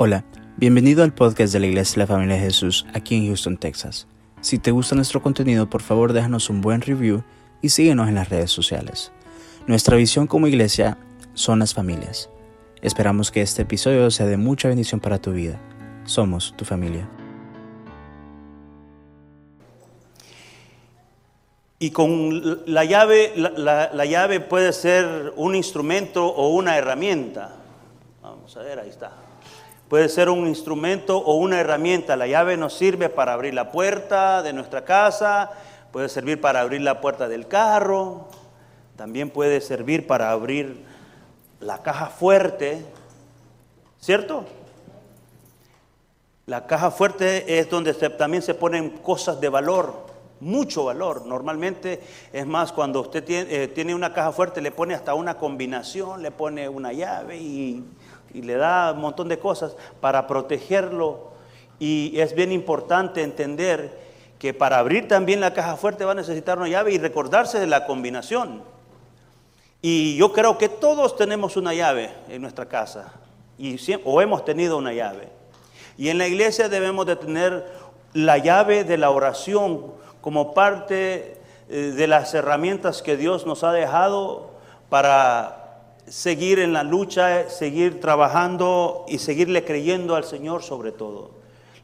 Hola, bienvenido al podcast de la Iglesia de la Familia de Jesús aquí en Houston, Texas. Si te gusta nuestro contenido, por favor déjanos un buen review y síguenos en las redes sociales. Nuestra visión como iglesia son las familias. Esperamos que este episodio sea de mucha bendición para tu vida. Somos tu familia. Y con la llave, la, la, llave puede ser un instrumento o una herramienta. Vamos a ver, ahí está. Puede ser un instrumento o una herramienta. La llave nos sirve para abrir la puerta de nuestra casa, puede servir para abrir la puerta del carro, también puede servir para abrir la caja fuerte, ¿cierto? La caja fuerte es donde también se ponen cosas de valor mucho valor. Normalmente, es más, cuando usted eh, tiene, una caja fuerte, le pone hasta una combinación, le pone una llave y, y le da un montón de cosas para protegerlo. Y es bien importante entender que para abrir también la caja fuerte va a necesitar una llave y recordarse de la combinación. Y yo creo que todos tenemos una llave en nuestra casa y, o hemos tenido una llave. Y en la iglesia debemos de tener la llave de la oración como parte eh, de las herramientas que Dios nos ha dejado para seguir en la lucha, seguir trabajando y seguirle creyendo al Señor sobre todo.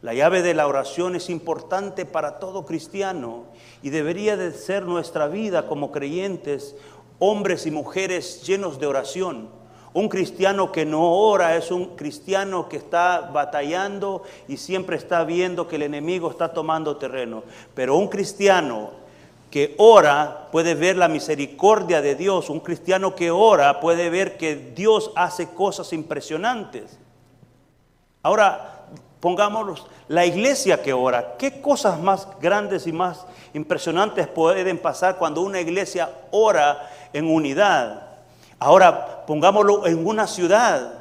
La llave de la oración es importante para todo cristiano y debería de ser nuestra vida como creyentes, hombres y mujeres llenos de oración. Un cristiano que no ora es un cristiano que está batallando y siempre está viendo que el enemigo está tomando terreno. Pero un cristiano que ora puede ver la misericordia de Dios. Un cristiano que ora puede ver que Dios hace cosas impresionantes. Ahora, pongámoslo, la iglesia que ora, ¿qué cosas más grandes y más impresionantes pueden pasar cuando una iglesia ora en unidad? Ahora, pongámoslo en una ciudad.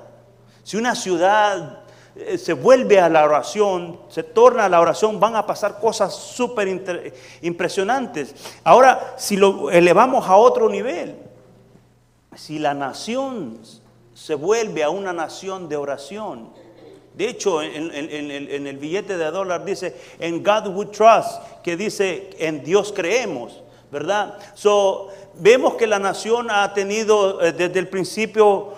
Si una ciudad eh, se vuelve a la oración, se torna a la oración, van a pasar cosas súper impresionantes. Ahora, si lo elevamos a otro nivel, si la nación se vuelve a una nación de oración, de hecho, en, el billete de dólar dice, en God we trust, que dice, en Dios creemos. ¿verdad? So, vemos que la nación ha tenido eh, desde el principio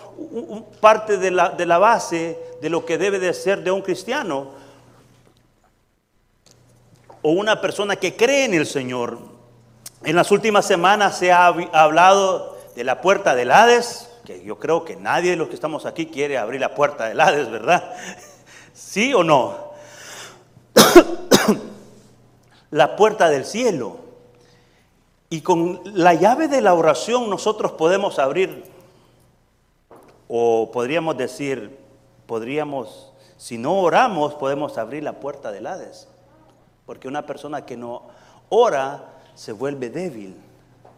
parte de la, de la base de lo que debe de ser de un cristiano o una persona que cree en el Señor. En las últimas semanas se ha hablado de la puerta del Hades, que yo creo que nadie de los que estamos aquí quiere abrir la puerta del Hades, ¿verdad? ¿Sí o no? la puerta del cielo. Y con la llave de la oración nosotros podemos abrir, o podríamos decir, podríamos, si no oramos, podemos abrir la puerta del Hades. Porque una persona que no ora se vuelve débil,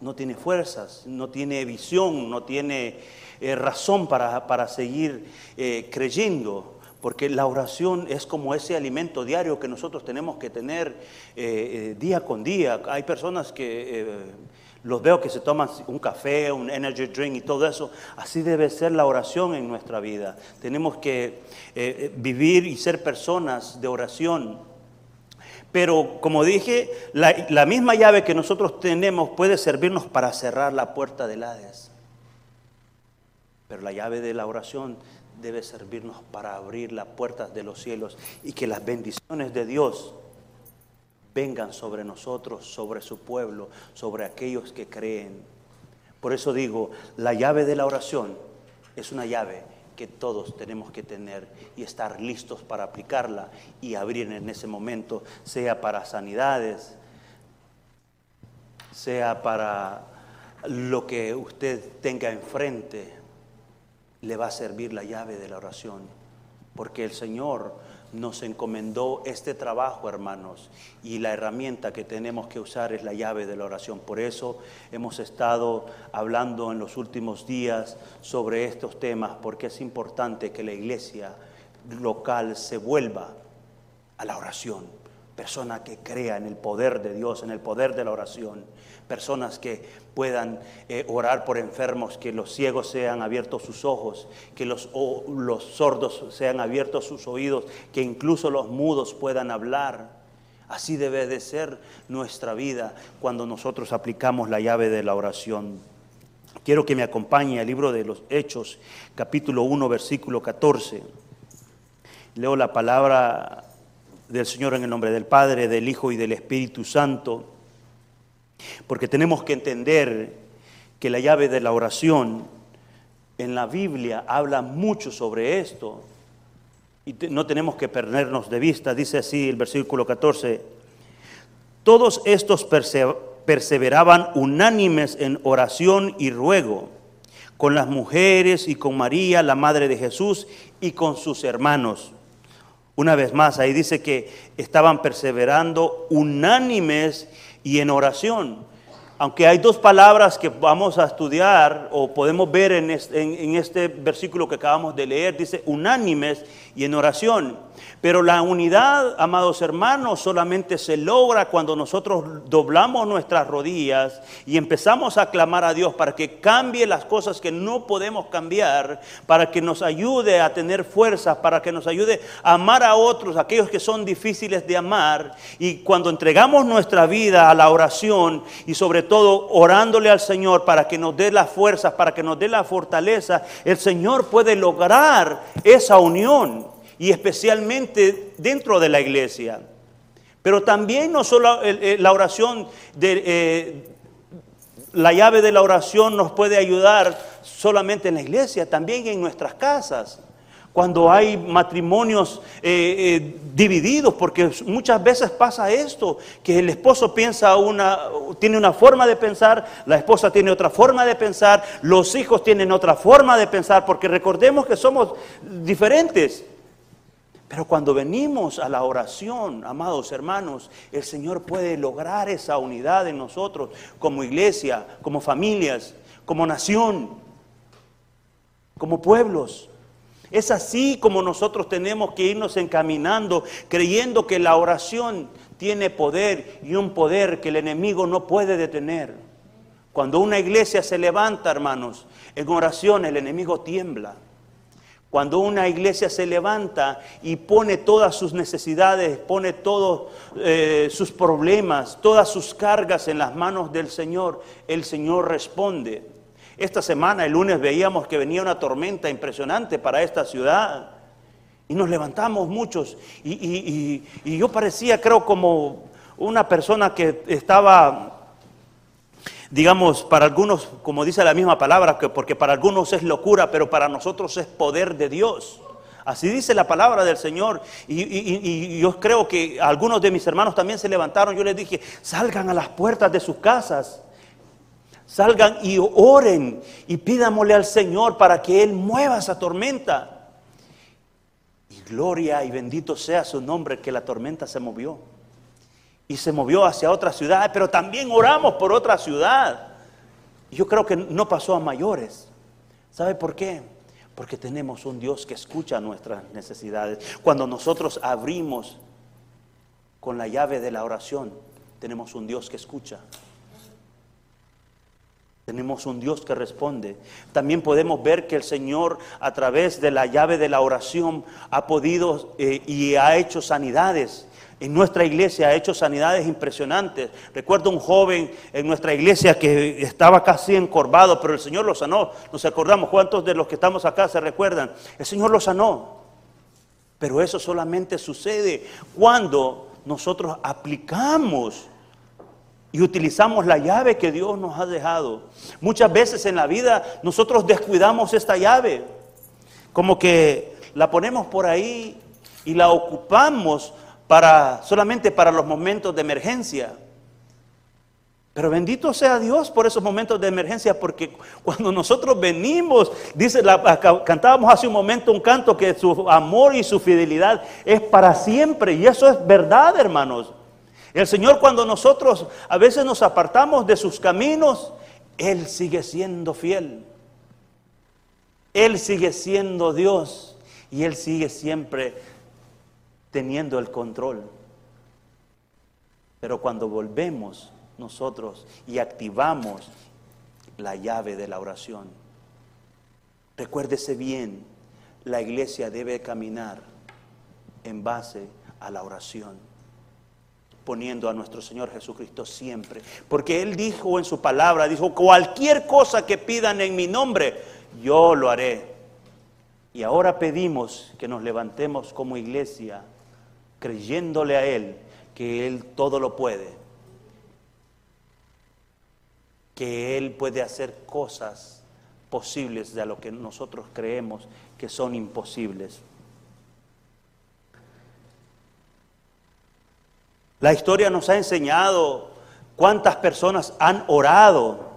no tiene fuerzas, no tiene visión, no tiene eh, razón para, seguir eh, creyendo porque la oración es como ese alimento diario que nosotros tenemos que tener eh, eh, día con día. Hay personas que eh, los veo que se toman un café, un energy drink y todo eso. Así debe ser la oración en nuestra vida. Tenemos que vivir y ser personas de oración. Pero como dije, la, misma llave que nosotros tenemos puede servirnos para cerrar la puerta del Hades. Pero la llave de la oración debe servirnos para abrir las puertas de los cielos y que las bendiciones de Dios vengan sobre nosotros, sobre su pueblo, sobre aquellos que creen. Por eso digo, la llave de la oración es una llave que todos tenemos que tener y estar listos para aplicarla y abrir en ese momento, sea para sanidades, sea para lo que usted tenga enfrente, le va a servir la llave de la oración, porque el Señor nos encomendó este trabajo, hermanos, y la herramienta que tenemos que usar es la llave de la oración. Por eso hemos estado hablando en los últimos días sobre estos temas, porque es importante que la iglesia local se vuelva a la oración. Persona que crea en el poder de Dios, en el poder de la oración. Personas que puedan eh, orar por enfermos, que los ciegos sean abiertos sus ojos, que los, los sordos sean abiertos sus oídos, que incluso los mudos puedan hablar. Así debe de ser nuestra vida cuando nosotros aplicamos la llave de la oración. Quiero que me acompañe al libro de los Hechos, capítulo 1, versículo 14. Leo la palabra del Señor en el nombre del Padre, del Hijo y del Espíritu Santo, porque tenemos que entender que la llave de la oración en la Biblia habla mucho sobre esto y no tenemos que perdernos de vista. Dice así el versículo 14, todos estos perseveraban unánimes en oración y ruego con las mujeres y con María, la Madre de Jesús, y con sus hermanos. Una vez más, ahí dice que estaban perseverando unánimes y en oración. Aunque hay dos palabras que vamos a estudiar o podemos ver en este, versículo que acabamos de leer, dice unánimes y en oración. Pero la unidad, amados hermanos, solamente se logra cuando nosotros doblamos nuestras rodillas y empezamos a clamar a Dios para que cambie las cosas que no podemos cambiar, para que nos ayude a tener fuerzas, para que nos ayude a amar a otros, aquellos que son difíciles de amar. Y cuando entregamos nuestra vida a la oración y sobre todo orándole al Señor para que nos dé las fuerzas, para que nos dé la fortaleza, el Señor puede lograr esa unión y especialmente dentro de la iglesia. Pero también no solo la oración, de, eh, la llave de la oración nos puede ayudar solamente en la iglesia, también en nuestras casas cuando hay matrimonios eh, eh, divididos, porque muchas veces pasa esto, que el esposo piensa una, tiene una forma de pensar, la esposa tiene otra forma de pensar, los hijos tienen otra forma de pensar, porque recordemos que somos diferentes. Pero cuando venimos a la oración, amados hermanos, el Señor puede lograr esa unidad en nosotros como iglesia, como familias, como nación, como pueblos. Es así como nosotros tenemos que irnos encaminando, creyendo que la oración tiene poder y un poder que el enemigo no puede detener. Cuando una iglesia se levanta, hermanos, en oración el enemigo tiembla. Cuando una iglesia se levanta y pone todas sus necesidades, pone todos eh, sus problemas, todas sus cargas en las manos del Señor, el Señor responde. Esta semana, el lunes, veíamos que venía una tormenta impresionante para esta ciudad. Y nos levantamos muchos. y yo parecía, creo, como una persona que estaba digamos, para algunos, como dice la misma palabra, que porque para algunos es locura, pero para nosotros es poder de Dios. Así dice la palabra del Señor. Y, yo creo que algunos de mis hermanos también se levantaron. Yo les dije, salgan a las puertas de sus casas. Salgan y oren y pídamole al Señor para que Él mueva esa tormenta. Y gloria y bendito sea su nombre que la tormenta se movió y se movió hacia otra ciudad, pero también oramos por otra ciudad. Yo creo que no pasó a mayores. ¿Sabe por qué? Porque tenemos un Dios que escucha nuestras necesidades. Cuando nosotros abrimos con la llave de la oración, tenemos un Dios que escucha. Tenemos un Dios que responde. También podemos ver que el Señor a través de la llave de la oración ha podido eh, y ha hecho sanidades en nuestra iglesia ha hecho sanidades impresionantes. Recuerdo un joven en nuestra iglesia que estaba casi encorvado, pero el Señor lo sanó. Nos acordamos, ¿cuántos de los que estamos acá se recuerdan? El Señor lo sanó. Pero eso solamente sucede cuando nosotros aplicamos y utilizamos la llave que Dios nos ha dejado. Muchas veces en la vida nosotros descuidamos esta llave, como que la ponemos por ahí y la ocupamos para solamente para los momentos de emergencia. Pero bendito sea Dios por esos momentos de emergencia, porque cuando nosotros venimos, dice, cantábamos hace un momento un canto que su amor y su fidelidad es para siempre, y eso es verdad, hermanos. El Señor cuando nosotros a veces nos apartamos de sus caminos, Él sigue siendo fiel. Él sigue siendo Dios y Él sigue siempre teniendo el control. Pero cuando volvemos nosotros y activamos la llave de la oración, recuérdese bien, la iglesia debe caminar en base a la oración, poniendo a nuestro Señor Jesucristo siempre. Porque Él dijo en su palabra, dijo, cualquier cosa que pidan en mi nombre, yo lo haré. Y ahora pedimos que nos levantemos como iglesia, creyéndole a Él, que Él todo lo puede, que Él puede hacer cosas posibles de lo que nosotros creemos que son imposibles. La historia nos ha enseñado cuántas personas han orado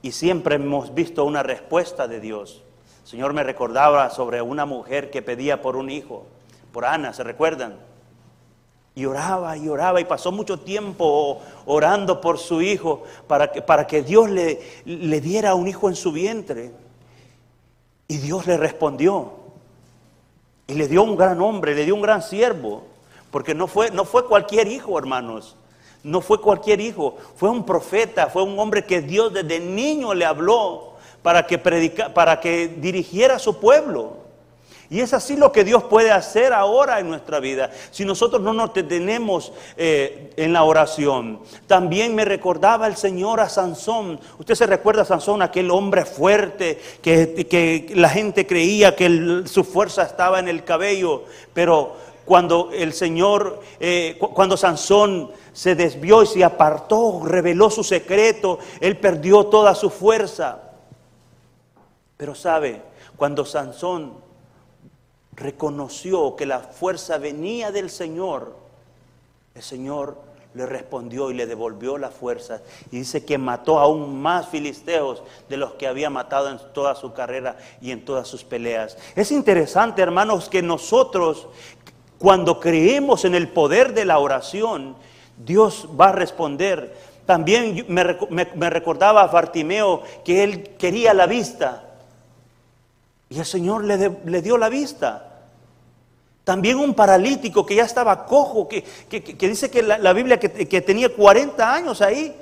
y siempre hemos visto una respuesta de Dios. El Señor me recordaba sobre una mujer que pedía por un hijo, por Ana, ¿se recuerdan? Y oraba y oraba y pasó mucho tiempo orando por su hijo para que, para que Dios le, le diera un hijo en su vientre. Y Dios le respondió. Y le dio un gran hombre, le dio un gran siervo. Porque no fue, no fue cualquier hijo, hermanos. No fue cualquier hijo. Fue un profeta, fue un hombre que Dios desde niño le habló para que, predica, para que dirigiera a su pueblo. Y es así lo que Dios puede hacer ahora en nuestra vida, si nosotros no nos detenemos eh, en la oración. También me recordaba el Señor a Sansón. Usted se recuerda a Sansón, aquel hombre fuerte que, que la gente creía que su fuerza estaba en el cabello, pero cuando el Señor, eh, cuando Sansón se desvió y se apartó, reveló su secreto, él perdió toda su fuerza. Pero sabe, cuando Sansón reconoció que la fuerza venía del Señor, el Señor le respondió y le devolvió la fuerza. Y dice que mató aún más filisteos de los que había matado en toda su carrera y en todas sus peleas. Es interesante, hermanos, que nosotros, cuando creemos en el poder de la oración, Dios va a responder. También me, recordaba a Bartimeo que él quería la vista. Y el Señor le, dio la vista. También un paralítico que ya estaba cojo, que, dice que la, Biblia que, tenía 40 años ahí,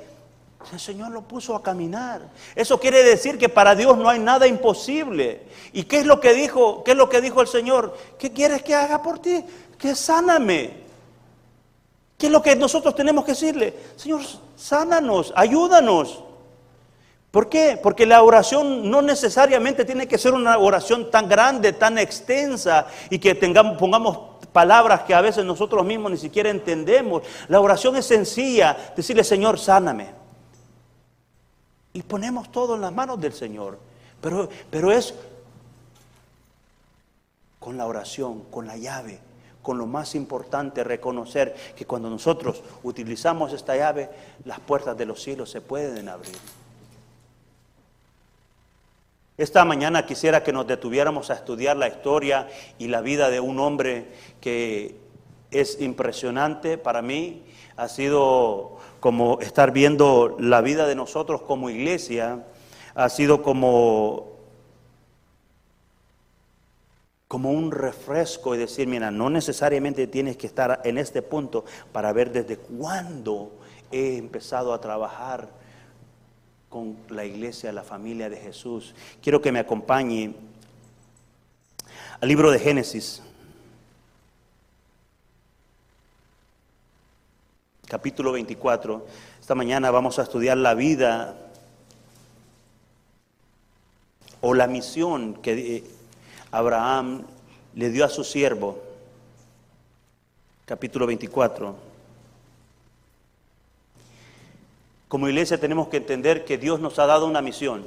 el Señor lo puso a caminar. Eso quiere decir que para Dios no hay nada imposible. ¿Y qué es lo que dijo? ¿Qué es lo que dijo el Señor? ¿Qué quieres que haga por ti? Que sáname. ¿Qué es lo que nosotros tenemos que decirle? Señor, sánanos, ayúdanos. ¿Por qué? Porque la oración no necesariamente tiene que ser una oración tan grande, tan extensa y que pongamos palabras que a veces nosotros mismos ni siquiera entendemos. La oración es sencilla, decirle, Señor, sáname. Y ponemos todo en las manos del Señor. Pero, pero es con la oración, con la llave, con lo más importante, reconocer que cuando nosotros utilizamos esta llave, las puertas de los cielos se pueden abrir. Esta mañana quisiera que nos detuviéramos a estudiar la historia y la vida de un hombre que es impresionante para mí. Ha sido como estar viendo la vida de nosotros como iglesia, ha sido como como un refresco y decir, mira, no necesariamente tienes que estar en este punto para ver desde cuándo he empezado a trabajar con la iglesia, la familia de Jesús. Quiero que me acompañe al libro de Génesis, capítulo 24. Esta mañana vamos a estudiar la vida o la misión que Abraham le dio a su siervo. Capítulo 24. Como iglesia tenemos que entender que Dios nos ha dado una misión.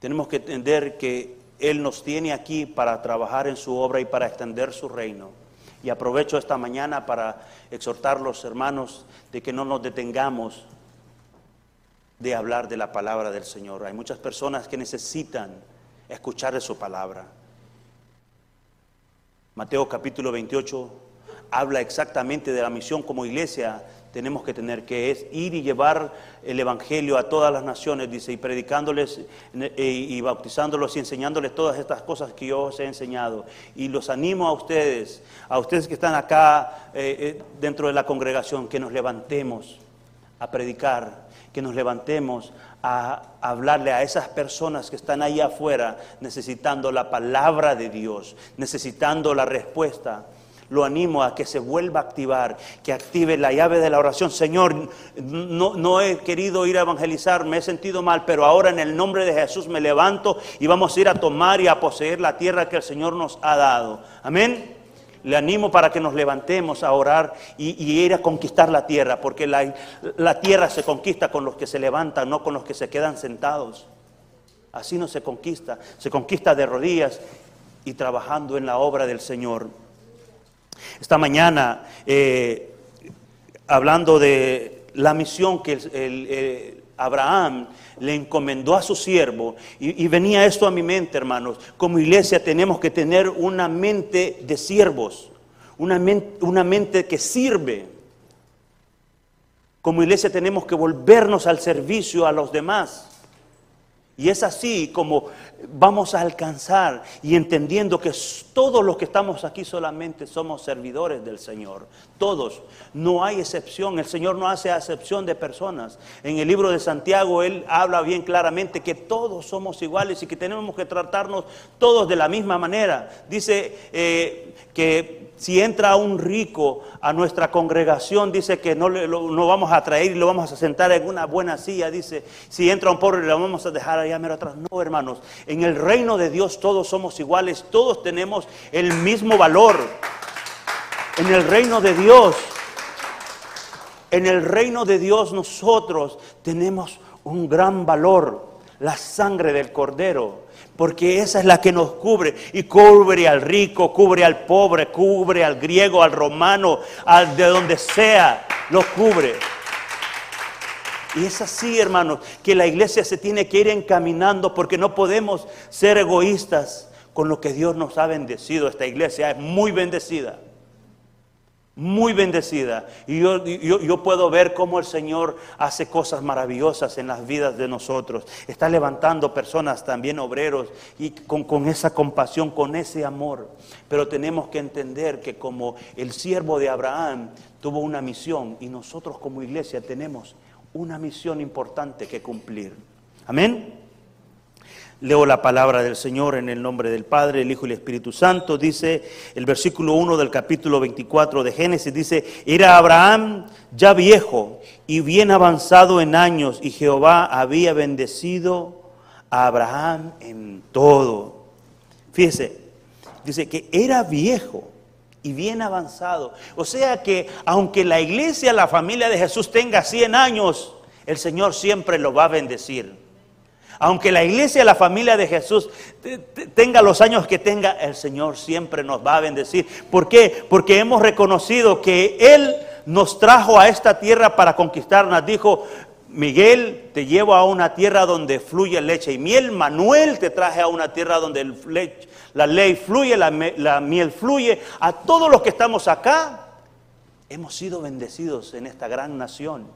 Tenemos que entender que Él nos tiene aquí para trabajar en su obra y para extender su reino. Y aprovecho esta mañana para exhortar a los hermanos de que no nos detengamos de hablar de la palabra del Señor. Hay muchas personas que necesitan escuchar de su palabra. Mateo capítulo 28 habla exactamente de la misión como iglesia tenemos que tener, que es ir y llevar el Evangelio a todas las naciones, dice, y predicándoles eh, y bautizándolos y enseñándoles todas estas cosas que yo os he enseñado. Y los animo a ustedes, a ustedes que están acá eh, eh, dentro de la congregación, que nos levantemos a predicar, que nos levantemos a hablarle a esas personas que están ahí afuera necesitando la palabra de Dios, necesitando la respuesta lo animo a que se vuelva a activar, que active la llave de la oración. Señor, no, no, he querido ir a evangelizar, me he sentido mal, pero ahora en el nombre de Jesús me levanto y vamos a ir a tomar y a poseer la tierra que el Señor nos ha dado. Amén. Le animo para que nos levantemos a orar y, ir a conquistar la tierra, porque la, la tierra se conquista con los que se levantan, no con los que se quedan sentados. Así no se conquista, se conquista de rodillas y trabajando en la obra del Señor. Esta mañana, eh, hablando de la misión que Abraham le encomendó a su siervo, y, venía esto a mi mente, hermanos, como iglesia tenemos que tener una mente de siervos, una una mente que sirve. Como iglesia tenemos que volvernos al servicio a los demás. Y es así como vamos a alcanzar y entendiendo que todos los que estamos aquí solamente somos servidores del Señor. Todos. No hay excepción. El Señor no hace excepción de personas. En el libro de Santiago Él habla bien claramente que todos somos iguales y que tenemos que tratarnos todos de la misma manera. Dice eh, que si entra un rico a nuestra congregación, dice que no lo, vamos a traer y lo vamos a sentar en una buena silla. Dice, si entra un pobre, lo vamos a dejar allá mero atrás. No, hermanos, el reino de Dios todos somos iguales, todos tenemos el mismo valor. En el reino de Dios, en el reino de Dios nosotros tenemos un gran valor, la sangre del cordero porque esa es la que nos cubre y cubre al rico, cubre al pobre, cubre al griego, al romano, al de donde sea, lo cubre. Y es así, hermanos, que la iglesia se tiene que ir encaminando porque no podemos ser egoístas con lo que Dios nos ha bendecido. Esta iglesia es muy bendecida muy bendecida. Y yo, yo, puedo ver cómo el Señor hace cosas maravillosas en las vidas de nosotros. Está levantando personas también obreros y con, con esa compasión, con ese amor. Pero tenemos que entender que como el siervo de Abraham tuvo una misión y nosotros como iglesia tenemos una misión importante que cumplir. Amén. Leo la palabra del Señor en el nombre del Padre, el Hijo y el Espíritu Santo. Dice el versículo 1 del capítulo 24 de Génesis, dice, era Abraham ya viejo y bien avanzado en años y Jehová había bendecido a Abraham en todo. Fíjese, dice que era viejo y bien avanzado. O sea que aunque la iglesia, la familia de Jesús tenga 100 años, el Señor siempre lo va a bendecir. Aunque la iglesia, la familia de Jesús tenga los años que tenga, el Señor siempre nos va a bendecir. ¿Por qué? Porque hemos reconocido que Él nos trajo a esta tierra para conquistarnos. Dijo, Miguel, te llevo a una tierra donde fluye leche y miel. Manuel, te traje a una tierra donde la ley fluye, la, miel fluye. A todos los que estamos acá, hemos sido bendecidos en esta gran nación.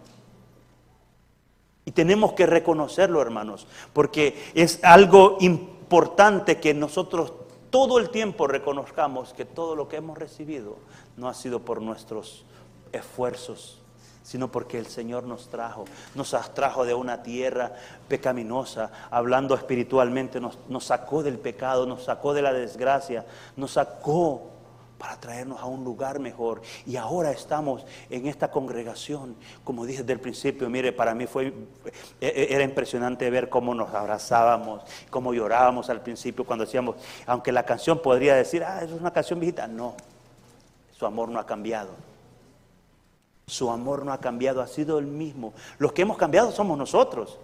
Y tenemos que reconocerlo, hermanos, porque es algo importante que nosotros todo el tiempo reconozcamos que todo lo que hemos recibido no ha sido por nuestros esfuerzos, sino porque el Señor nos trajo, nos trajo de una tierra pecaminosa, hablando espiritualmente, nos, sacó del pecado, nos sacó de la desgracia, nos sacó para traernos a un lugar mejor. Y ahora estamos en esta congregación, como dije desde el principio, mire, para mí fue, e, e, era impresionante ver cómo nos abrazábamos, cómo llorábamos al principio cuando decíamos, aunque la canción podría decir, ah, es una canción viejita, no, su amor no ha cambiado. Su amor no ha cambiado, ha sido el mismo. Los que hemos cambiado somos nosotros.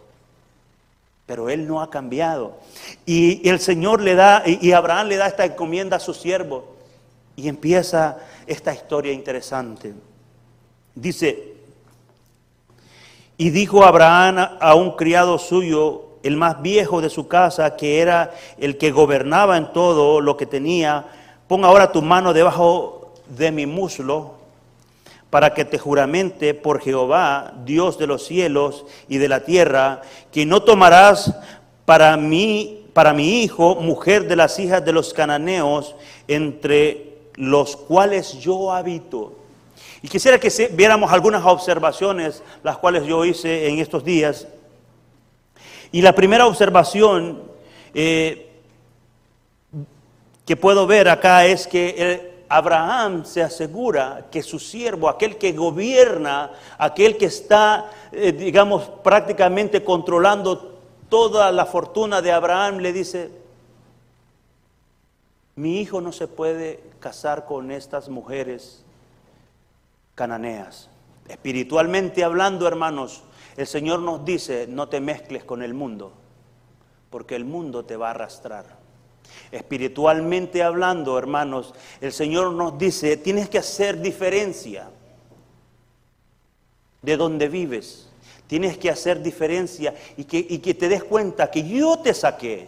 Pero él no ha cambiado. Y el Señor le da, y Abraham le da esta encomienda a su siervo. Y empieza esta historia interesante. Dice, y dijo Abraham a un criado suyo, el más viejo de su casa, que era el que gobernaba en todo lo que tenía, pon ahora tu mano debajo de mi muslo para que te juramente por Jehová, Dios de los cielos y de la tierra, que no tomarás para mí, para mi hijo, mujer de las hijas de los cananeos, entre los cuales yo habito. Y quisiera que viéramos algunas observaciones, las cuales yo hice en estos días. Y la primera observación eh, que puedo ver acá es que Abraham se asegura que su siervo, aquel que gobierna, aquel que está, eh, digamos, prácticamente controlando toda la fortuna de Abraham, le dice, mi hijo no se puede casar con estas mujeres cananeas. Espiritualmente hablando, hermanos, el Señor nos dice, no te mezcles con el mundo, porque el mundo te va a arrastrar. Espiritualmente hablando, hermanos, el Señor nos dice, tienes que hacer diferencia de donde vives. Tienes que hacer diferencia y que, que te des cuenta que yo te saqué.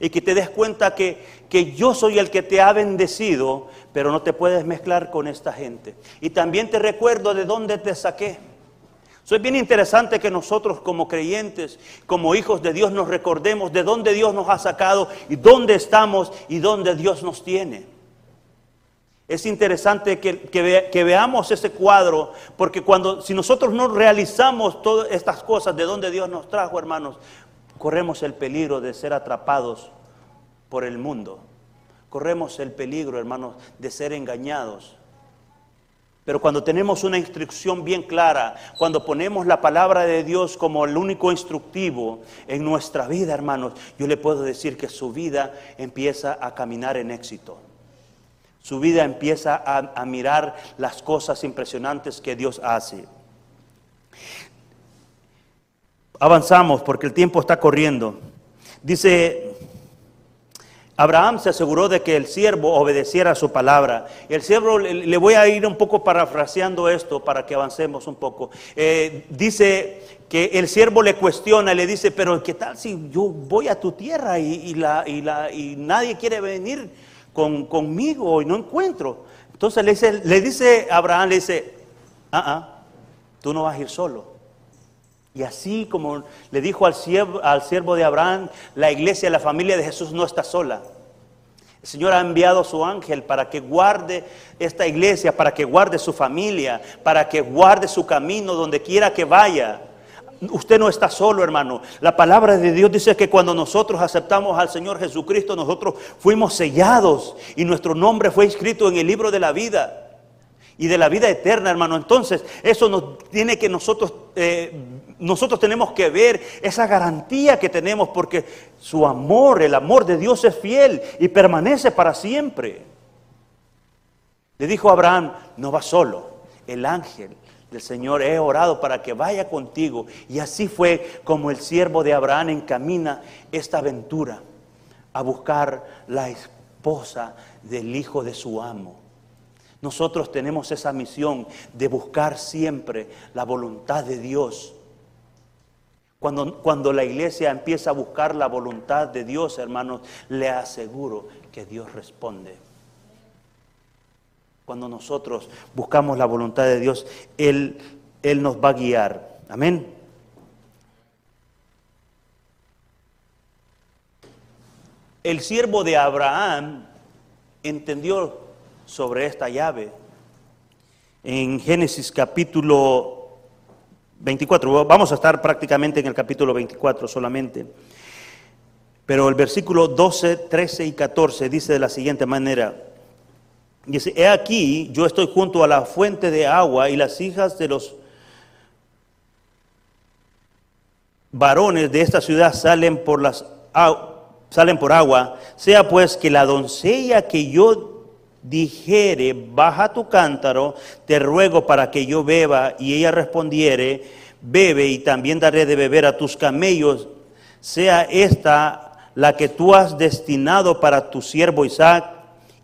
Y que te des cuenta que, que yo soy el que te ha bendecido, pero no te puedes mezclar con esta gente. Y también te recuerdo de dónde te saqué. Es bien interesante que nosotros como creyentes, como hijos de Dios, nos recordemos de dónde Dios nos ha sacado y dónde estamos y dónde Dios nos tiene. Es interesante que, veamos ese cuadro, porque cuando, si nosotros no realizamos todas estas cosas de donde Dios nos trajo, hermanos, corremos el peligro de ser atrapados por el mundo. Corremos el peligro, hermanos, de ser engañados. Pero cuando tenemos una instrucción bien clara, cuando ponemos la palabra de Dios como el único instructivo en nuestra vida, hermanos, yo le puedo decir que su vida empieza a caminar en éxito. Su vida empieza a, mirar las cosas impresionantes que Dios hace. Avanzamos porque el tiempo está corriendo. Dice, Abraham se aseguró de que el siervo obedeciera su palabra. El siervo, le voy a ir un poco parafraseando esto para que avancemos un poco. Eh, dice que el siervo le cuestiona, le dice, pero ¿qué tal si yo voy a tu tierra y, la, y nadie quiere venir? conmigo y no encuentro. Entonces le dice, le dice Abraham, le dice, ah, ah, tú no vas a ir solo. Y así como le dijo al siervo, al siervo de Abraham, la iglesia, la familia de Jesús no está sola. El Señor ha enviado su ángel para que guarde esta iglesia, para que guarde su familia, para que guarde su camino donde quiera que vaya. Usted no está solo, hermano. La palabra de Dios dice que cuando nosotros aceptamos al Señor Jesucristo, nosotros fuimos sellados y nuestro nombre fue escrito en el libro de la vida y de la vida eterna, hermano. Entonces, eso nos tiene que nosotros, eh, nosotros tenemos que ver esa garantía que tenemos porque su amor, el amor de Dios es fiel y permanece para siempre. Le dijo Abraham, no va solo, el ángel el Señor, he orado para que vaya contigo. Y así fue como el siervo de Abraham encamina esta aventura a buscar la esposa del hijo de su amo. Nosotros tenemos esa misión de buscar siempre la voluntad de Dios. Cuando, cuando la iglesia empieza a buscar la voluntad de Dios, hermanos, le aseguro que Dios responde. Cuando nosotros buscamos la voluntad de Dios, Él, Él nos va a guiar. Amén. El siervo de Abraham entendió sobre esta llave. En Génesis capítulo 24, vamos a estar prácticamente en el capítulo 24 solamente. Pero el versículo 12, 13 y 14 dice de la siguiente manera, Dice, he aquí, yo estoy junto a la fuente de agua y las hijas de los varones de esta ciudad salen por, las, salen por agua. Sea pues que la doncella que yo dijere, baja tu cántaro, te ruego para que yo beba, y ella respondiere, bebe y también daré de beber a tus camellos, sea esta la que tú has destinado para tu siervo Isaac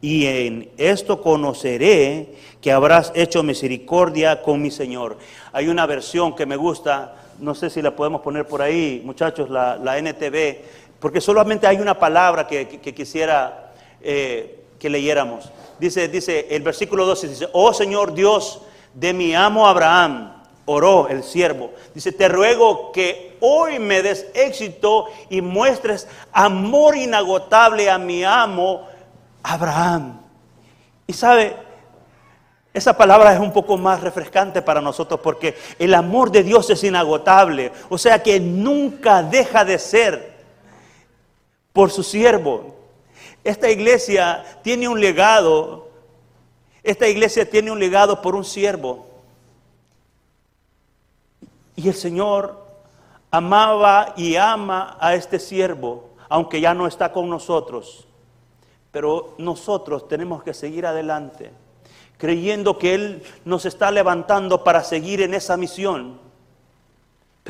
y en esto conoceré que habrás hecho misericordia con mi Señor. Hay una versión que me gusta, no sé si la podemos poner por ahí, muchachos, la, NTV, porque solamente hay una palabra que, quisiera eh, que leyéramos. Dice, dice, el versículo 12 dice, oh Señor Dios de mi amo Abraham, oró el siervo. Dice, te ruego que hoy me des éxito y muestres amor inagotable a mi amo Abraham. Y sabe, esa palabra es un poco más refrescante para nosotros porque el amor de Dios es inagotable. O sea que nunca deja de ser por su siervo. Esta iglesia tiene un legado. Esta iglesia tiene un legado por un siervo. Y el Señor amaba y ama a este siervo, aunque ya no está con nosotros. Pero nosotros tenemos que seguir adelante, creyendo que Él nos está levantando para seguir en esa misión.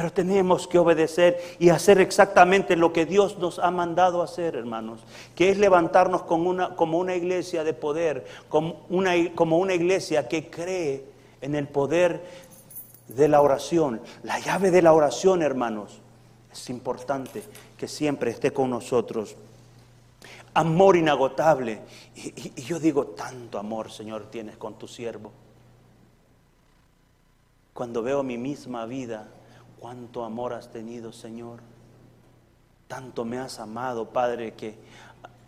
Pero tenemos que obedecer y hacer exactamente lo que Dios nos ha mandado hacer, hermanos, que es levantarnos como una, iglesia de poder, como una, como una iglesia que cree en el poder de la oración. La llave de la oración, hermanos, es importante que siempre esté con nosotros. Amor inagotable. Y, yo digo, tanto amor, Señor, tienes con tu siervo. Cuando veo mi misma vida, cuánto amor has tenido, Señor. Tanto me has amado, Padre, que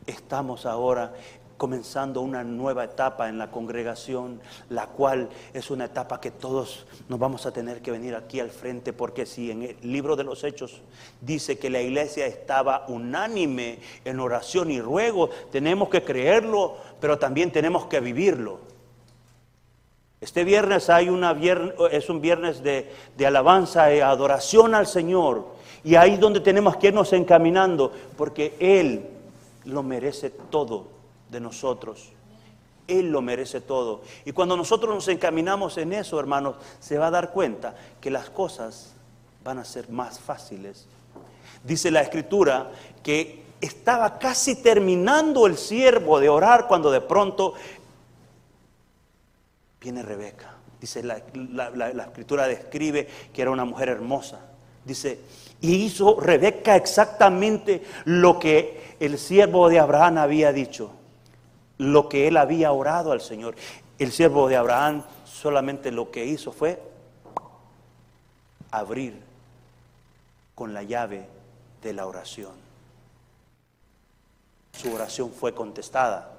estamos ahora comenzando una nueva etapa en la congregación, la cual es una etapa que todos nos vamos a tener que venir aquí al frente, porque si en el libro de los Hechos dice que la iglesia estaba unánime en oración y ruego, tenemos que creerlo, pero también tenemos que vivirlo. Este viernes hay una es un viernes de, de alabanza y adoración al Señor. Y ahí es donde tenemos que irnos encaminando, porque Él lo merece todo de nosotros. Él lo merece todo. Y cuando nosotros nos encaminamos en eso, hermanos, se va a dar cuenta que las cosas van a ser más fáciles. Dice la escritura que estaba casi terminando el siervo de orar cuando de pronto viene Rebeca. Dice la, la escritura describe que era una mujer hermosa. Dice, y hizo Rebeca exactamente lo que el siervo de Abraham había dicho lo que él había orado al Señor. El siervo de Abraham solamente lo que hizo fue abrir con la llave de la oración. Su oración fue contestada.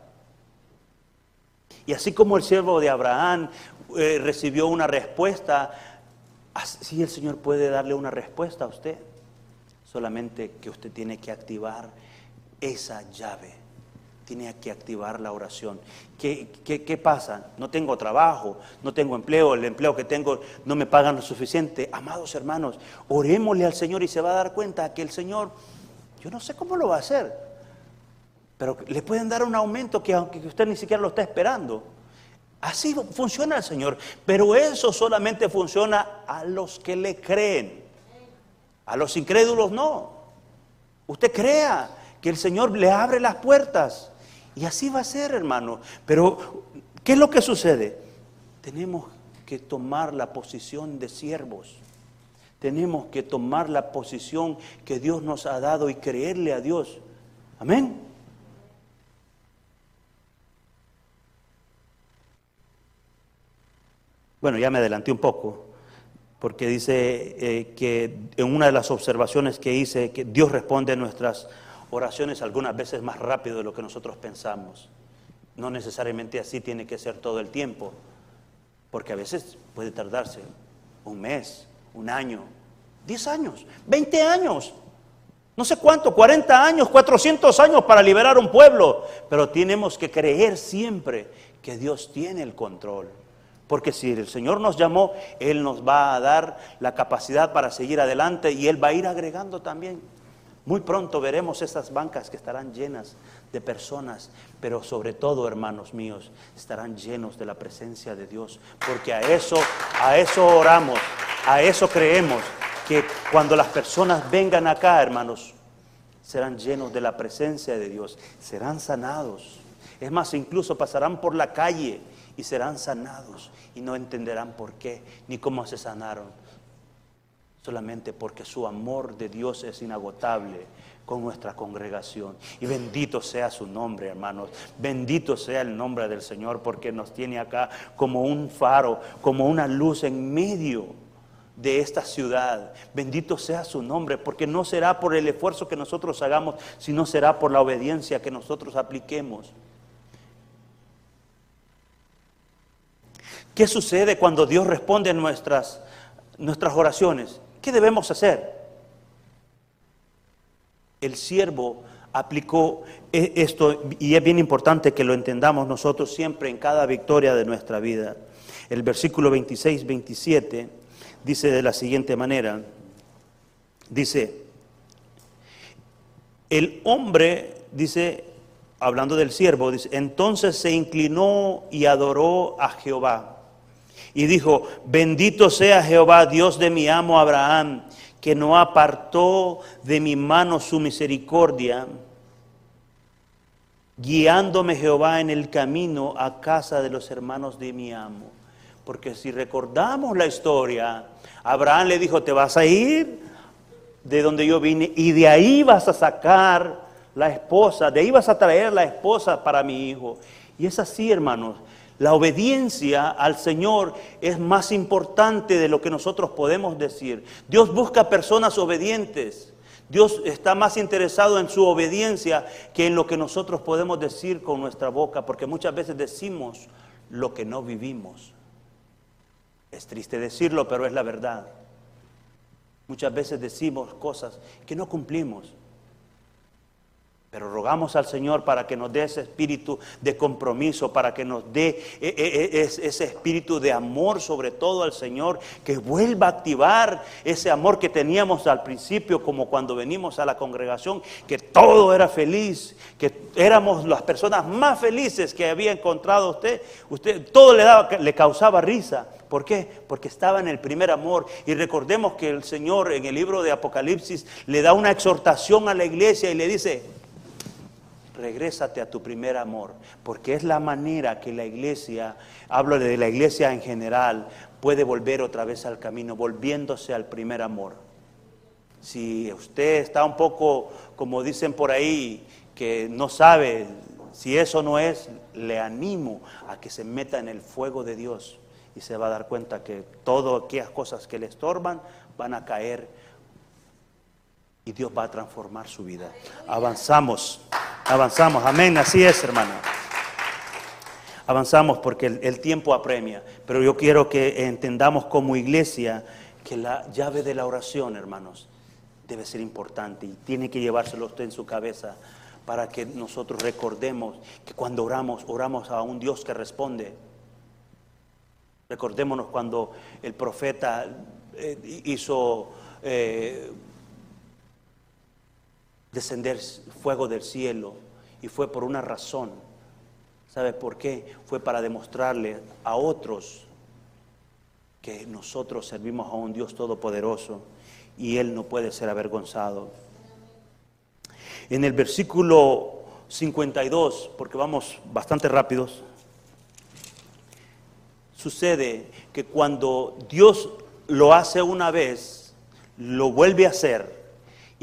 Y así como el siervo de Abraham eh, recibió una respuesta, así el Señor puede darle una respuesta a usted. Solamente que usted tiene que activar esa llave tiene que activar la oración. ¿Qué, ¿Qué, pasa? No tengo trabajo, no tengo empleo, el empleo que tengo no me pagan lo suficiente. Amados hermanos, orémosle al Señor y se va a dar cuenta que el Señor, yo no sé cómo lo va a hacer, pero le pueden dar un aumento que aunque usted ni siquiera lo está esperando. Así funciona el Señor, pero eso solamente funciona a los que le creen. A los incrédulos no. Usted crea que el Señor le abre las puertas. Y así va a ser, hermano. Pero, ¿qué es lo que sucede? Tenemos que tomar la posición de siervos. Tenemos que tomar la posición que Dios nos ha dado y creerle a Dios. Amén. Bueno, ya me adelanté un poco, porque dice eh, que en una de las observaciones que hice, que Dios responde a nuestras oraciones algunas veces más rápido de lo que nosotros pensamos. No necesariamente así tiene que ser todo el tiempo, porque a veces puede tardarse un mes, un año, 10 años, 20 años, no sé cuánto, 40 años, 400 años para liberar un pueblo, pero tenemos que creer siempre que Dios tiene el control. Porque si el Señor nos llamó, Él nos va a dar la capacidad para seguir adelante y Él va a ir agregando también. Muy pronto veremos esas bancas que estarán llenas de personas, pero sobre todo, hermanos míos, estarán llenos de la presencia de Dios, porque a eso, a eso oramos, a eso creemos, que cuando las personas vengan acá, hermanos, serán llenos de la presencia de Dios, serán sanados. Es más, incluso pasarán por la calle y serán sanados y no entenderán por qué ni cómo se sanaron solamente porque su amor de Dios es inagotable, con nuestra congregación. Y bendito sea su nombre, hermanos. Bendito sea el nombre del Señor porque nos tiene acá como un faro, como una luz en medio de esta ciudad. Bendito sea su nombre, porque no será por el esfuerzo que nosotros hagamos, sino será por la obediencia que nosotros apliquemos. ¿Qué sucede cuando Dios responde a nuestras, nuestras oraciones? ¿Qué debemos hacer? El siervo aplicó e, esto y es bien importante que lo entendamos nosotros siempre en cada victoria de nuestra vida. El versículo 26, 27 dice de la siguiente manera, dice, el hombre, dice, hablando del siervo, dice, entonces se inclinó y adoró a Jehová y dijo, bendito sea Jehová, Dios de mi amo Abraham, que no apartó de mi mano su misericordia, guiándome Jehová en el camino a casa de los hermanos de mi amo. Porque si recordamos la historia, Abraham le dijo, te vas a ir de donde yo vine y de ahí vas a sacar la esposa, de ahí vas a traer la esposa para mi hijo. Y es así, hermanos. La obediencia al Señor es más importante de lo que nosotros podemos decir. Dios busca personas obedientes. Dios está más interesado en su obediencia que en lo que nosotros podemos decir con nuestra boca, porque muchas veces decimos lo que no vivimos. Es triste decirlo, pero es la verdad. Muchas veces decimos cosas que no cumplimos. Pero rogamos al Señor para que nos dé ese espíritu de compromiso, para que nos dé eh, eh, eh, ese espíritu de amor sobre todo al Señor, que vuelva a activar ese amor que teníamos al principio, como cuando venimos a la congregación, que todo era feliz, que éramos las personas más felices que había encontrado usted. Usted todo le daba, le causaba risa. ¿Por qué? Porque estaba en el primer amor. Y recordemos que el Señor en el libro de Apocalipsis le da una exhortación a la iglesia y le dice, regrésate a tu primer amor, porque es la manera que la iglesia, hablo de la iglesia en general, puede volver otra vez al camino, volviéndose al primer amor. Si usted está un poco, como dicen por ahí, que no sabe si eso no es, le animo a que se meta en el fuego de Dios y se va a dar cuenta que todas aquellas cosas que le estorban van a caer y Dios va a transformar su vida. Avanzamos, avanzamos, amén, así es hermano. Avanzamos porque el, tiempo apremia, pero yo quiero que entendamos como iglesia que la llave de la oración, hermanos, debe ser importante y tiene que llevárselo usted en su cabeza para que nosotros recordemos que cuando oramos, oramos a un Dios que responde. Recordémonos cuando el profeta eh, hizo eh, descender fuego del cielo y fue por una razón. ¿Sabe por qué? Fue para demostrarle a otros que nosotros servimos a un Dios todopoderoso y Él no puede ser avergonzado. En el versículo 52, porque vamos bastante rápidos, sucede que cuando Dios lo hace una vez, lo vuelve a hacer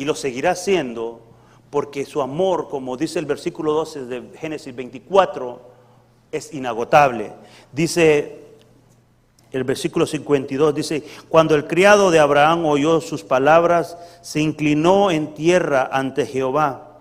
y lo seguirá haciendo porque su amor, como dice el versículo 12 de Génesis 24, es inagotable. Dice el versículo 52, dice, cuando el criado de Abraham oyó sus palabras, se inclinó en tierra ante Jehová.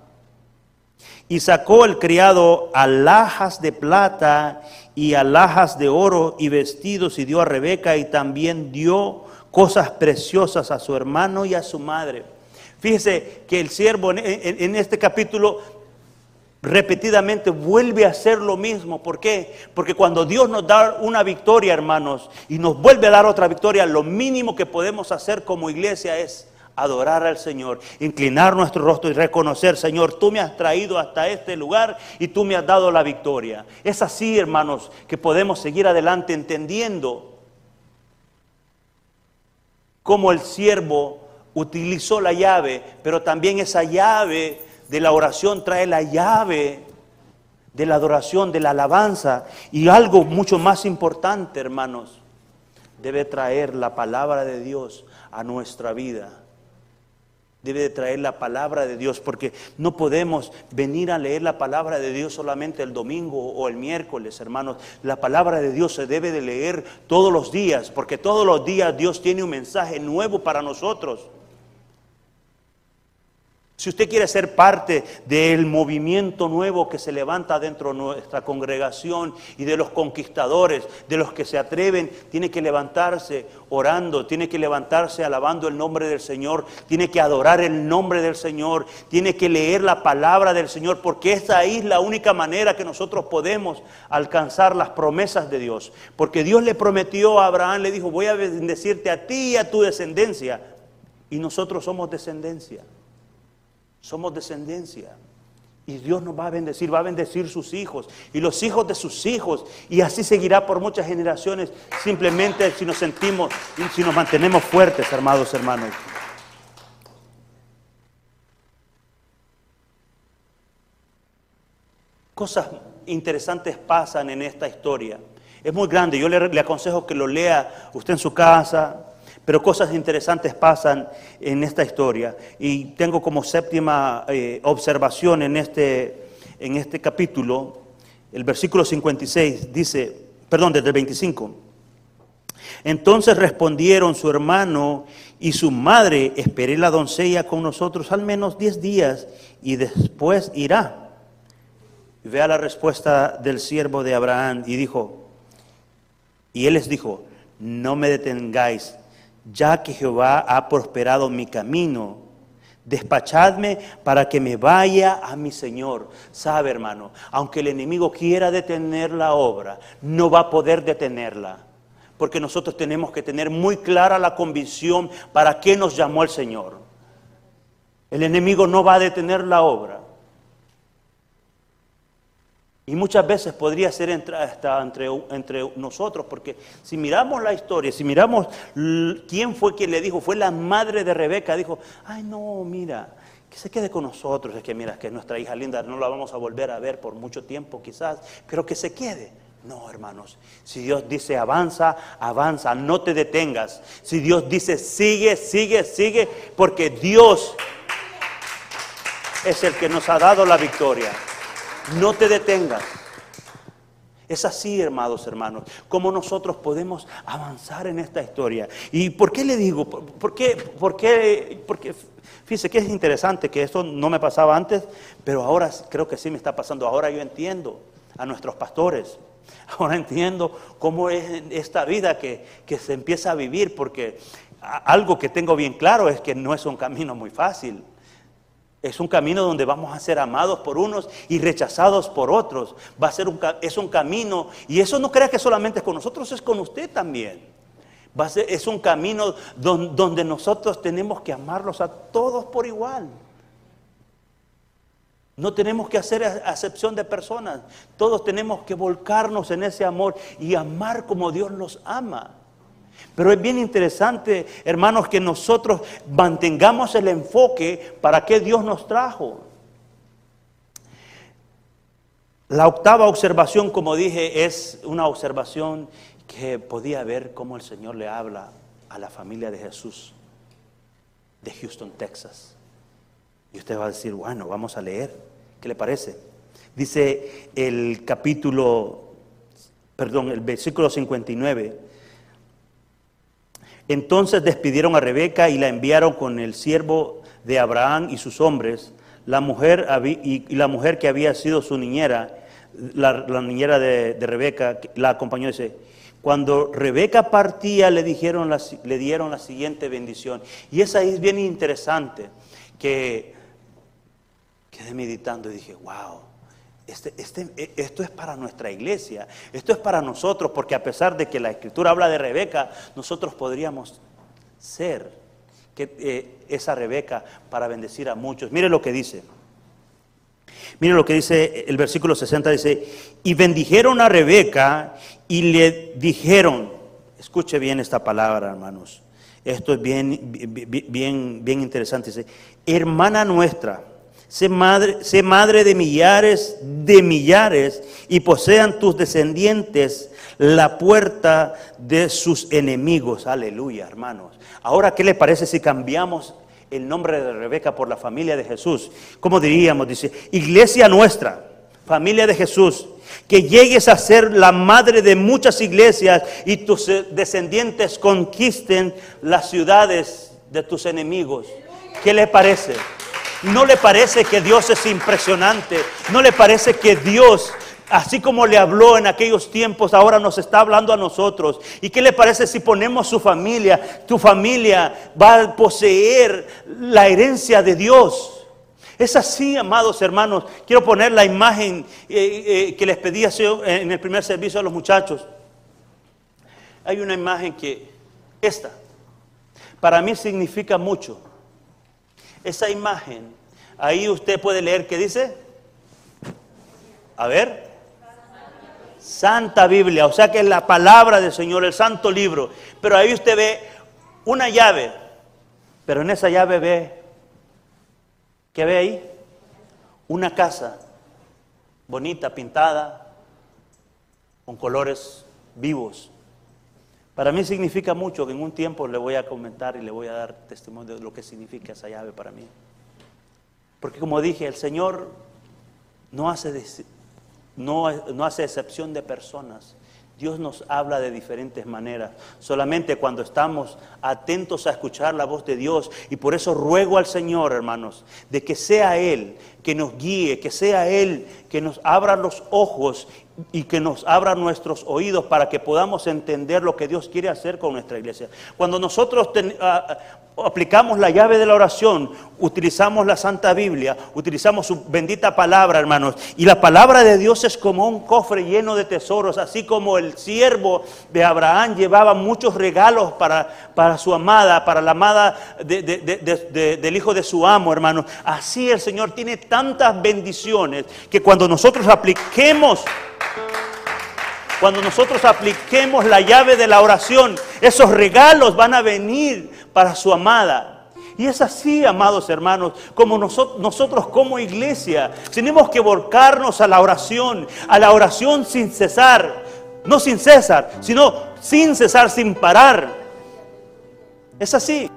Y sacó el criado alhajas de plata y alhajas de oro y vestidos y dio a Rebeca y también dio cosas preciosas a su hermano y a su madre. Fíjese que el siervo en, este capítulo repetidamente vuelve a hacer lo mismo. ¿Por qué? Porque cuando Dios nos da una victoria, hermanos, y nos vuelve a dar otra victoria, lo mínimo que podemos hacer como iglesia es adorar al Señor, inclinar nuestro rostro y reconocer, Señor, tú me has traído hasta este lugar y tú me has dado la victoria. Es así, hermanos, que podemos seguir adelante entendiendo cómo el siervo utilizó la llave, pero también esa llave de la oración trae la llave de la adoración, de la alabanza. Y algo mucho más importante, hermanos, debe traer la palabra de Dios a nuestra vida. debe de traer la palabra de Dios, porque no podemos venir a leer la palabra de Dios solamente el domingo o el miércoles, hermanos. La palabra de Dios se debe de leer todos los días, porque todos los días Dios tiene un mensaje nuevo para nosotros. Si usted quiere ser parte del movimiento nuevo que se levanta dentro de nuestra congregación y de los conquistadores, de los que se atreven, tiene que levantarse orando, tiene que levantarse alabando el nombre del Señor, tiene que adorar el nombre del Señor, tiene que leer la palabra del Señor, porque esa es la única manera que nosotros podemos alcanzar las promesas de Dios. Porque Dios le prometió a Abraham, le dijo, voy a bendecirte a ti y a tu descendencia. Y nosotros somos descendencia. Somos descendencia. Y Dios nos va a bendecir, va a bendecir sus hijos y los hijos de sus hijos. Y así seguirá por muchas generaciones, simplemente si nos sentimos y si nos mantenemos fuertes, hermanos, hermanos. Cosas interesantes pasan en esta historia. Es muy grande, yo le, le aconsejo que lo lea usted en su casa, pero cosas interesantes pasan en esta historia. Y tengo como séptima eh, observación en este, en este capítulo, el versículo 56 dice, perdón, desde el 25. Entonces respondieron su hermano y su madre, esperé la doncella con nosotros al menos diez días y después irá. Vea la respuesta del siervo de Abraham y dijo, y él les dijo, no me detengáis ya que Jehová ha prosperado mi camino, despachadme para que me vaya a mi Señor. Sabe, hermano, aunque el enemigo quiera detener la obra, no va a poder detenerla. Porque nosotros tenemos que tener muy clara la convicción para qué nos llamó el Señor. El enemigo no va a detener la obra. Y muchas veces podría ser hasta entre, entre, nosotros, porque si miramos la historia, si miramos quién fue quien le dijo, fue la madre de Rebeca, dijo, ay no, mira, que se quede con nosotros, es que mira, que nuestra hija linda no la vamos a volver a ver por mucho tiempo quizás, pero que se quede. No, hermanos, si Dios dice avanza, avanza, no te detengas. Si Dios dice sigue, sigue, sigue, porque Dios es el que nos ha dado la victoria. No te detengas. Es así, hermanos, hermanos, como nosotros podemos avanzar en esta historia. ¿Y por qué le digo? ¿Por qué? ¿Por qué? Porque fíjese que es interesante que esto no me pasaba antes, pero ahora creo que sí me está pasando. Ahora yo entiendo a nuestros pastores. Ahora entiendo cómo es esta vida que, que se empieza a vivir, porque algo que tengo bien claro es que no es un camino muy fácil. Es un camino donde vamos a ser amados por unos y rechazados por otros. Va a ser un, es un camino, y eso no crea que solamente es con nosotros, es con usted también. Es un camino donde nosotros tenemos que amarlos a todos por igual. No tenemos que hacer acepción de personas. Todos tenemos que volcarnos en ese amor y amar como Dios los ama. Pero es bien interesante, hermanos, que nosotros mantengamos el enfoque para qué Dios nos trajo. La octava observación, como dije, es una observación que podía ver cómo el Señor le habla a la familia de Jesús de Houston, Texas. Y usted va a decir, bueno, vamos a leer. ¿Qué le parece? Dice el capítulo, perdón, el versículo 59. Entonces despidieron a Rebeca y la enviaron con el siervo de Abraham y sus hombres. La mujer, y la mujer que había sido su niñera, la, niñera de, Rebeca, la acompañó y dice, cuando Rebeca partía le, dijeron le dieron la siguiente bendición. Y esa es bien interesante, que quedé meditando y dije, wow, este, este, e, esto es para nuestra iglesia, esto es para nosotros, porque a pesar de que la escritura habla de Rebeca, nosotros podríamos ser que, eh, esa Rebeca para bendecir a muchos. Mire lo que dice. Mire lo que dice el versículo 60, dice, y bendijeron a Rebeca y le dijeron, escuche bien esta palabra, hermanos, esto es bien, bien, bien interesante, dice, hermana nuestra, Sé madre, sé madre de millares de millares y posean tus descendientes la puerta de sus enemigos. Aleluya, hermanos. Ahora, ¿qué le parece si cambiamos el nombre de Rebeca por la familia de Jesús. ¿Cómo diríamos? Dice, iglesia nuestra, familia de Jesús, que llegues a ser la madre de muchas iglesias y tus descendientes conquisten las ciudades de tus enemigos. ¿Qué le parece? ¿No le parece que Dios es impresionante? ¿No le parece que Dios Así como le habló en aquellos tiempos, ahora nos está hablando a nosotros. ¿Y qué le parece si ponemos su familia? Tu familia va a poseer la herencia de Dios. Es así, amados hermanos. Quiero poner la imagen eh, eh, que les pedí en el primer servicio a los muchachos. Hay una imagen que, esta, para mí significa mucho. Esa imagen, ahí usted puede leer qué dice. A ver. Santa Biblia, o sea que es la palabra del Señor, el santo libro. Pero ahí usted ve una llave, pero en esa llave ve, ¿qué ve ahí? Una casa bonita, pintada, con colores vivos. Para mí significa mucho, que en un tiempo le voy a comentar y le voy a dar testimonio de lo que significa esa llave para mí. Porque como dije, el Señor no hace no, hace excepción de personas. Dios nos habla de diferentes maneras. Solamente cuando estamos atentos a escuchar la voz de Dios. Y por eso ruego al Señor, hermanos, de que sea Él que nos guíe, que sea Él que nos abra los ojos y que nos abra nuestros oídos para que podamos entender lo que Dios quiere hacer con nuestra iglesia. Cuando nosotros ah, aplicamos la llave de la oración, utilizamos la Santa Biblia, utilizamos su bendita palabra, hermanos, y la palabra de Dios es como un cofre lleno de tesoros, así como el siervo de Abraham llevaba muchos regalos para, para su amada, para la amada del hijo de su amo, hermanos. Así el Señor tiene tantas bendiciones que cuando nosotros apliquemos cuando nosotros apliquemos la llave de la oración, esos regalos van a venir para su amada. Y es así, amados hermanos, como nosotros, como iglesia tenemos que volcarnos a la oración, a la oración sin cesar, no sin cesar, sino sin cesar, sin parar. Es así.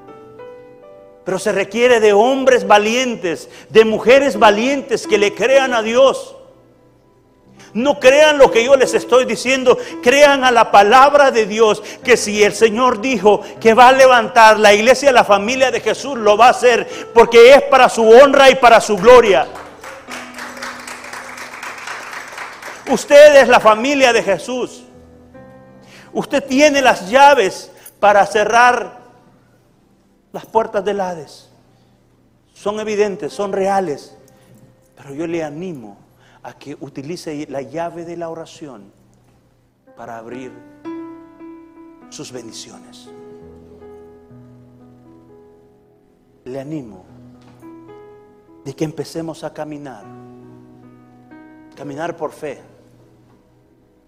Pero se requiere de hombres valientes, de mujeres valientes que le crean a Dios. No crean lo que yo les estoy diciendo, crean a la palabra de Dios, que si el Señor dijo que va a levantar la iglesia, la familia de Jesús, lo va a hacer, porque es para su honra y para su gloria. Usted es la familia de Jesús. Usted tiene las llaves para cerrar las puertas del Hades. Son evidentes, son reales. Pero yo le animo a que utilice la llave de la oración para abrir sus bendiciones. Le animo de que empecemos a caminar, caminar por fe,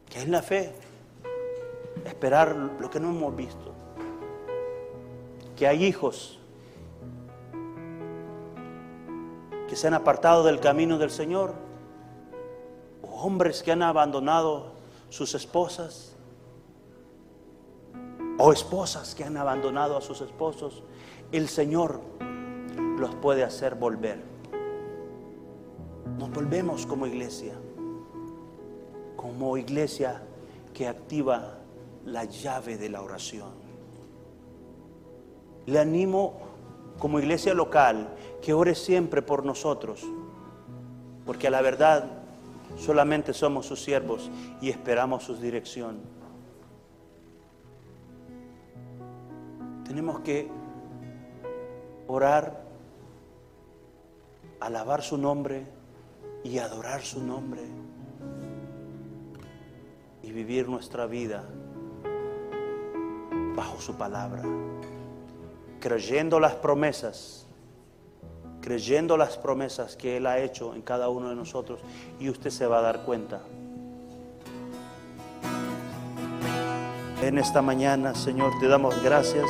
que es la fe, esperar lo que no hemos visto, que hay hijos que se han apartado del camino del Señor hombres que han abandonado sus esposas o esposas que han abandonado a sus esposos, el Señor los puede hacer volver. Nos volvemos como iglesia, como iglesia que activa la llave de la oración. Le animo como iglesia local que ore siempre por nosotros, porque a la verdad Solamente somos sus siervos y esperamos su dirección. Tenemos que orar, alabar su nombre y adorar su nombre y vivir nuestra vida bajo su palabra, creyendo las promesas creyendo las promesas que Él ha hecho en cada uno de nosotros y usted se va a dar cuenta. En esta mañana, Señor, te damos gracias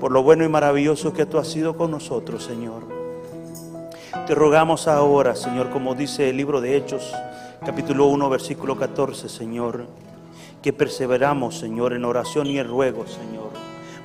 por lo bueno y maravilloso que tú has sido con nosotros, Señor. Te rogamos ahora, Señor, como dice el libro de Hechos, capítulo 1, versículo 14, Señor, que perseveramos, Señor, en oración y en ruego, Señor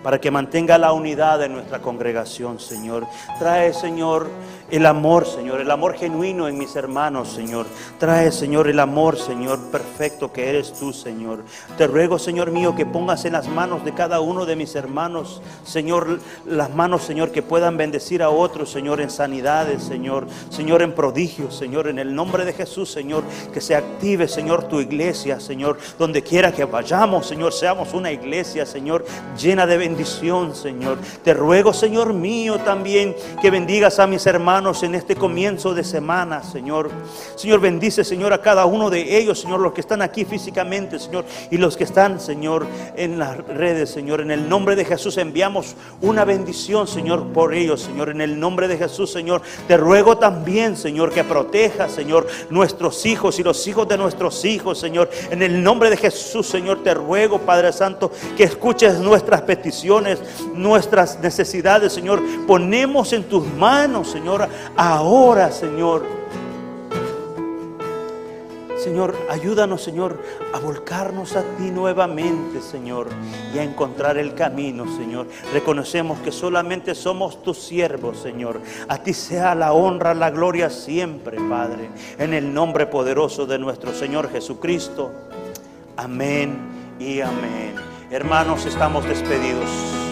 para que mantenga la unidad de nuestra congregación, Señor. Trae, Señor, el amor, Señor, el amor genuino en mis hermanos, Señor. Trae, Señor, el amor, Señor, perfecto que eres tú, Señor. Te ruego, Señor mío, que pongas en las manos de cada uno de mis hermanos, Señor, las manos, Señor, que puedan bendecir a otros, Señor, en sanidades, Señor, Señor, en prodigios, Señor, en el nombre de Jesús, Señor, que se active, Señor, tu iglesia, Señor, donde quiera que vayamos, Señor, seamos una iglesia, Señor, llena de bendición, Señor. Te ruego, Señor mío, también que bendigas a mis hermanos en este comienzo de semana, Señor. Señor, bendice, Señor, a cada uno de ellos, Señor, los que están aquí físicamente, Señor, y los que están, Señor, en las redes, Señor. En el nombre de Jesús enviamos una bendición, Señor, por ellos, Señor. En el nombre de Jesús, Señor, te ruego también, Señor, que proteja, Señor, nuestros hijos y los hijos de nuestros hijos, Señor. En el nombre de Jesús, Señor, te ruego, Padre Santo, que escuches nuestras peticiones, nuestras necesidades, Señor. Ponemos en tus manos, Señor, ahora, Señor Señor, ayúdanos, Señor, a volcarnos a ti nuevamente, Señor, y a encontrar el camino, Señor. Reconocemos que solamente somos tus siervos, Señor. A ti sea la honra, la gloria siempre, Padre, en el nombre poderoso de nuestro Señor Jesucristo. Amén y amén. Hermanos, estamos despedidos.